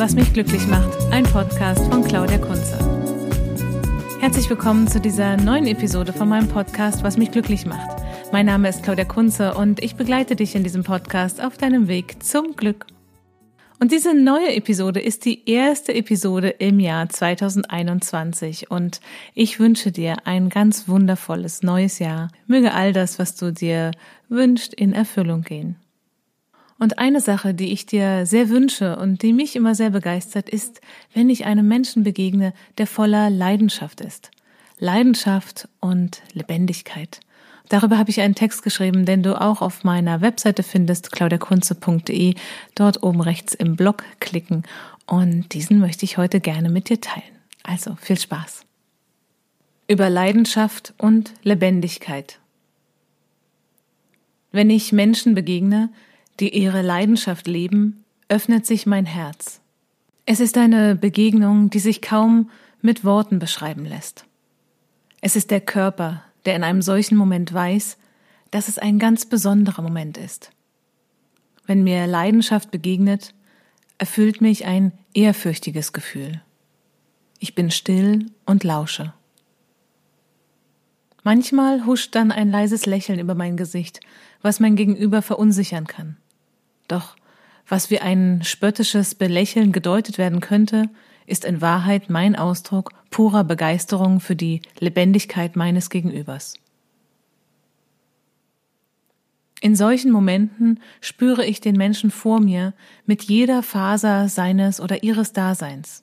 was mich glücklich macht, ein Podcast von Claudia Kunze. Herzlich willkommen zu dieser neuen Episode von meinem Podcast, was mich glücklich macht. Mein Name ist Claudia Kunze und ich begleite dich in diesem Podcast auf deinem Weg zum Glück. Und diese neue Episode ist die erste Episode im Jahr 2021 und ich wünsche dir ein ganz wundervolles neues Jahr. Möge all das, was du dir wünschst, in Erfüllung gehen. Und eine Sache, die ich dir sehr wünsche und die mich immer sehr begeistert, ist, wenn ich einem Menschen begegne, der voller Leidenschaft ist. Leidenschaft und Lebendigkeit. Darüber habe ich einen Text geschrieben, den du auch auf meiner Webseite findest, claudiakunze.de, dort oben rechts im Blog klicken. Und diesen möchte ich heute gerne mit dir teilen. Also viel Spaß. Über Leidenschaft und Lebendigkeit. Wenn ich Menschen begegne, die ihre Leidenschaft leben, öffnet sich mein Herz. Es ist eine Begegnung, die sich kaum mit Worten beschreiben lässt. Es ist der Körper, der in einem solchen Moment weiß, dass es ein ganz besonderer Moment ist. Wenn mir Leidenschaft begegnet, erfüllt mich ein ehrfürchtiges Gefühl. Ich bin still und lausche. Manchmal huscht dann ein leises Lächeln über mein Gesicht, was mein Gegenüber verunsichern kann. Doch was wie ein spöttisches Belächeln gedeutet werden könnte, ist in Wahrheit mein Ausdruck purer Begeisterung für die Lebendigkeit meines Gegenübers. In solchen Momenten spüre ich den Menschen vor mir mit jeder Faser seines oder ihres Daseins.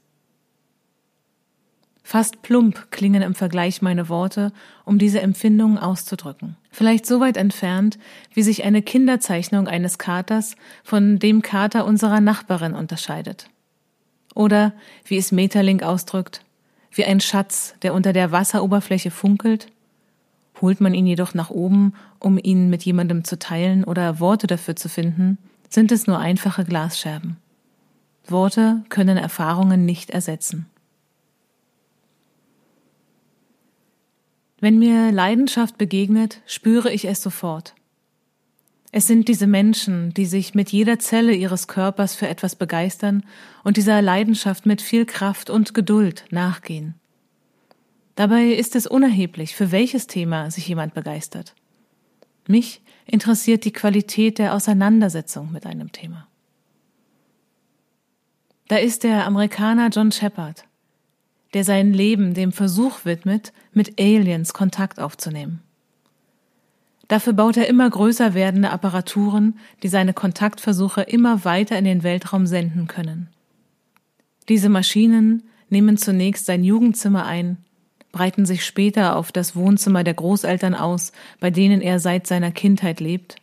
Fast plump klingen im Vergleich meine Worte, um diese Empfindungen auszudrücken. Vielleicht so weit entfernt, wie sich eine Kinderzeichnung eines Katers von dem Kater unserer Nachbarin unterscheidet. Oder, wie es Meterlink ausdrückt, wie ein Schatz, der unter der Wasseroberfläche funkelt, holt man ihn jedoch nach oben, um ihn mit jemandem zu teilen oder Worte dafür zu finden, sind es nur einfache Glasscherben. Worte können Erfahrungen nicht ersetzen. Wenn mir Leidenschaft begegnet, spüre ich es sofort. Es sind diese Menschen, die sich mit jeder Zelle ihres Körpers für etwas begeistern und dieser Leidenschaft mit viel Kraft und Geduld nachgehen. Dabei ist es unerheblich, für welches Thema sich jemand begeistert. Mich interessiert die Qualität der Auseinandersetzung mit einem Thema. Da ist der Amerikaner John Shepard, der sein Leben dem Versuch widmet, mit Aliens Kontakt aufzunehmen. Dafür baut er immer größer werdende Apparaturen, die seine Kontaktversuche immer weiter in den Weltraum senden können. Diese Maschinen nehmen zunächst sein Jugendzimmer ein, breiten sich später auf das Wohnzimmer der Großeltern aus, bei denen er seit seiner Kindheit lebt.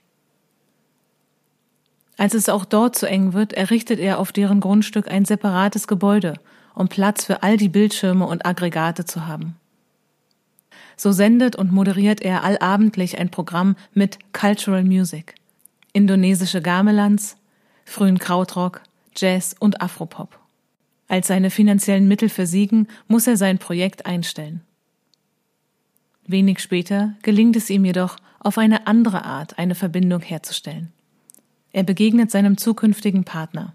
Als es auch dort zu eng wird, errichtet er auf deren Grundstück ein separates Gebäude um Platz für all die Bildschirme und Aggregate zu haben. So sendet und moderiert er allabendlich ein Programm mit Cultural Music, indonesische Gamelans, frühen Krautrock, Jazz und Afropop. Als seine finanziellen Mittel versiegen, muss er sein Projekt einstellen. Wenig später gelingt es ihm jedoch, auf eine andere Art eine Verbindung herzustellen. Er begegnet seinem zukünftigen Partner.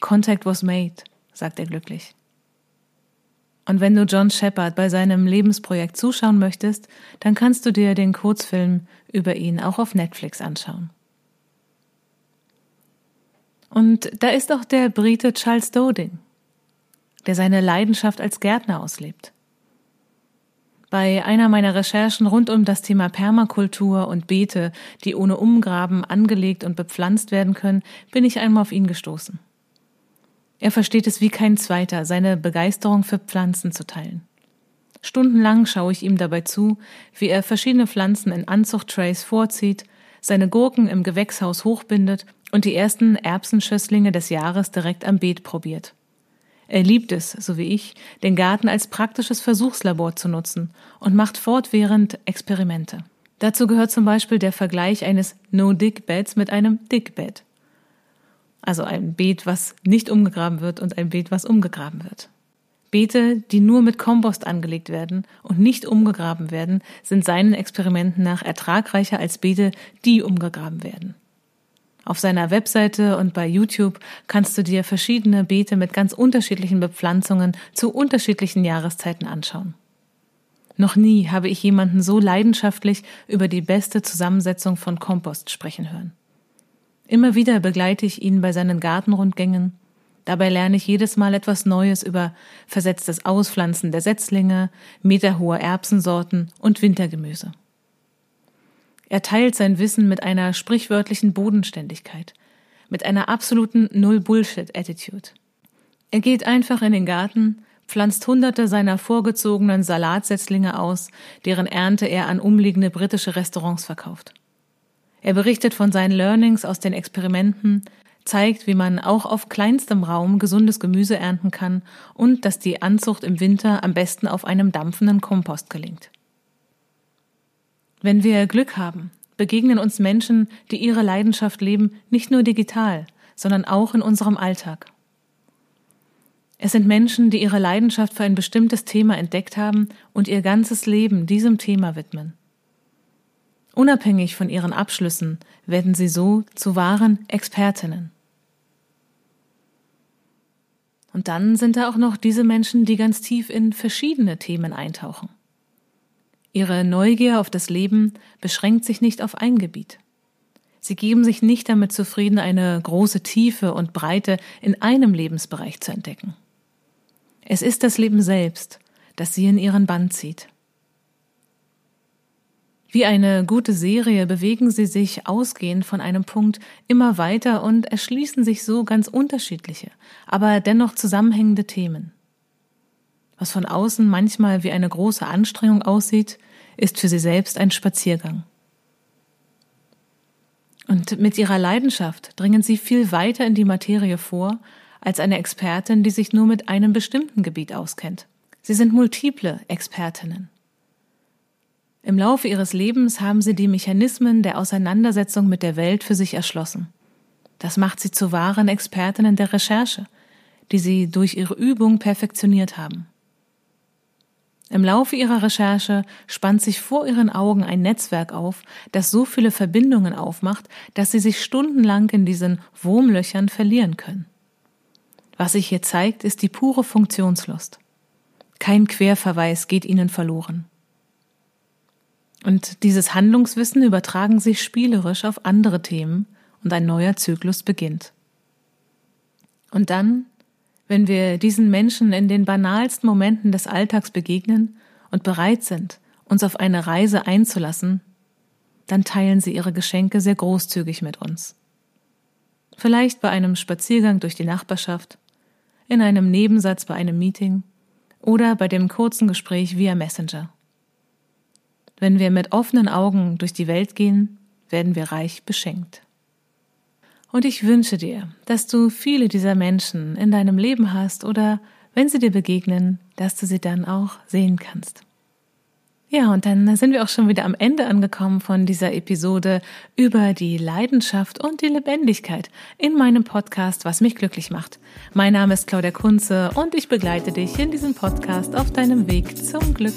Contact was made sagt er glücklich. Und wenn du John Shepard bei seinem Lebensprojekt zuschauen möchtest, dann kannst du dir den Kurzfilm über ihn auch auf Netflix anschauen. Und da ist auch der Brite Charles Doding, der seine Leidenschaft als Gärtner auslebt. Bei einer meiner Recherchen rund um das Thema Permakultur und Beete, die ohne Umgraben angelegt und bepflanzt werden können, bin ich einmal auf ihn gestoßen. Er versteht es wie kein zweiter, seine Begeisterung für Pflanzen zu teilen. Stundenlang schaue ich ihm dabei zu, wie er verschiedene Pflanzen in Anzuchttrays vorzieht, seine Gurken im Gewächshaus hochbindet und die ersten Erbsenschösslinge des Jahres direkt am Beet probiert. Er liebt es, so wie ich, den Garten als praktisches Versuchslabor zu nutzen und macht fortwährend Experimente. Dazu gehört zum Beispiel der Vergleich eines No-Dig-Beds mit einem Dig-Bed. Also ein Beet, was nicht umgegraben wird und ein Beet, was umgegraben wird. Beete, die nur mit Kompost angelegt werden und nicht umgegraben werden, sind seinen Experimenten nach ertragreicher als Beete, die umgegraben werden. Auf seiner Webseite und bei YouTube kannst du dir verschiedene Beete mit ganz unterschiedlichen Bepflanzungen zu unterschiedlichen Jahreszeiten anschauen. Noch nie habe ich jemanden so leidenschaftlich über die beste Zusammensetzung von Kompost sprechen hören. Immer wieder begleite ich ihn bei seinen Gartenrundgängen. Dabei lerne ich jedes Mal etwas Neues über versetztes Auspflanzen der Setzlinge, meterhohe Erbsensorten und Wintergemüse. Er teilt sein Wissen mit einer sprichwörtlichen Bodenständigkeit, mit einer absoluten Null-Bullshit-Attitude. Er geht einfach in den Garten, pflanzt hunderte seiner vorgezogenen Salatsetzlinge aus, deren Ernte er an umliegende britische Restaurants verkauft. Er berichtet von seinen Learnings aus den Experimenten, zeigt, wie man auch auf kleinstem Raum gesundes Gemüse ernten kann und dass die Anzucht im Winter am besten auf einem dampfenden Kompost gelingt. Wenn wir Glück haben, begegnen uns Menschen, die ihre Leidenschaft leben, nicht nur digital, sondern auch in unserem Alltag. Es sind Menschen, die ihre Leidenschaft für ein bestimmtes Thema entdeckt haben und ihr ganzes Leben diesem Thema widmen. Unabhängig von ihren Abschlüssen werden sie so zu wahren Expertinnen. Und dann sind da auch noch diese Menschen, die ganz tief in verschiedene Themen eintauchen. Ihre Neugier auf das Leben beschränkt sich nicht auf ein Gebiet. Sie geben sich nicht damit zufrieden, eine große Tiefe und Breite in einem Lebensbereich zu entdecken. Es ist das Leben selbst, das sie in ihren Bann zieht. Wie eine gute Serie bewegen sie sich ausgehend von einem Punkt immer weiter und erschließen sich so ganz unterschiedliche, aber dennoch zusammenhängende Themen. Was von außen manchmal wie eine große Anstrengung aussieht, ist für sie selbst ein Spaziergang. Und mit ihrer Leidenschaft dringen sie viel weiter in die Materie vor, als eine Expertin, die sich nur mit einem bestimmten Gebiet auskennt. Sie sind multiple Expertinnen. Im Laufe ihres Lebens haben sie die Mechanismen der Auseinandersetzung mit der Welt für sich erschlossen. Das macht sie zu wahren Expertinnen der Recherche, die sie durch ihre Übung perfektioniert haben. Im Laufe ihrer Recherche spannt sich vor ihren Augen ein Netzwerk auf, das so viele Verbindungen aufmacht, dass sie sich stundenlang in diesen Wurmlöchern verlieren können. Was sich hier zeigt, ist die pure Funktionslust. Kein Querverweis geht ihnen verloren. Und dieses Handlungswissen übertragen sich spielerisch auf andere Themen und ein neuer Zyklus beginnt. Und dann, wenn wir diesen Menschen in den banalsten Momenten des Alltags begegnen und bereit sind, uns auf eine Reise einzulassen, dann teilen sie ihre Geschenke sehr großzügig mit uns. Vielleicht bei einem Spaziergang durch die Nachbarschaft, in einem Nebensatz bei einem Meeting oder bei dem kurzen Gespräch via Messenger. Wenn wir mit offenen Augen durch die Welt gehen, werden wir reich beschenkt. Und ich wünsche dir, dass du viele dieser Menschen in deinem Leben hast oder wenn sie dir begegnen, dass du sie dann auch sehen kannst. Ja, und dann sind wir auch schon wieder am Ende angekommen von dieser Episode über die Leidenschaft und die Lebendigkeit in meinem Podcast, was mich glücklich macht. Mein Name ist Claudia Kunze und ich begleite dich in diesem Podcast auf deinem Weg zum Glück.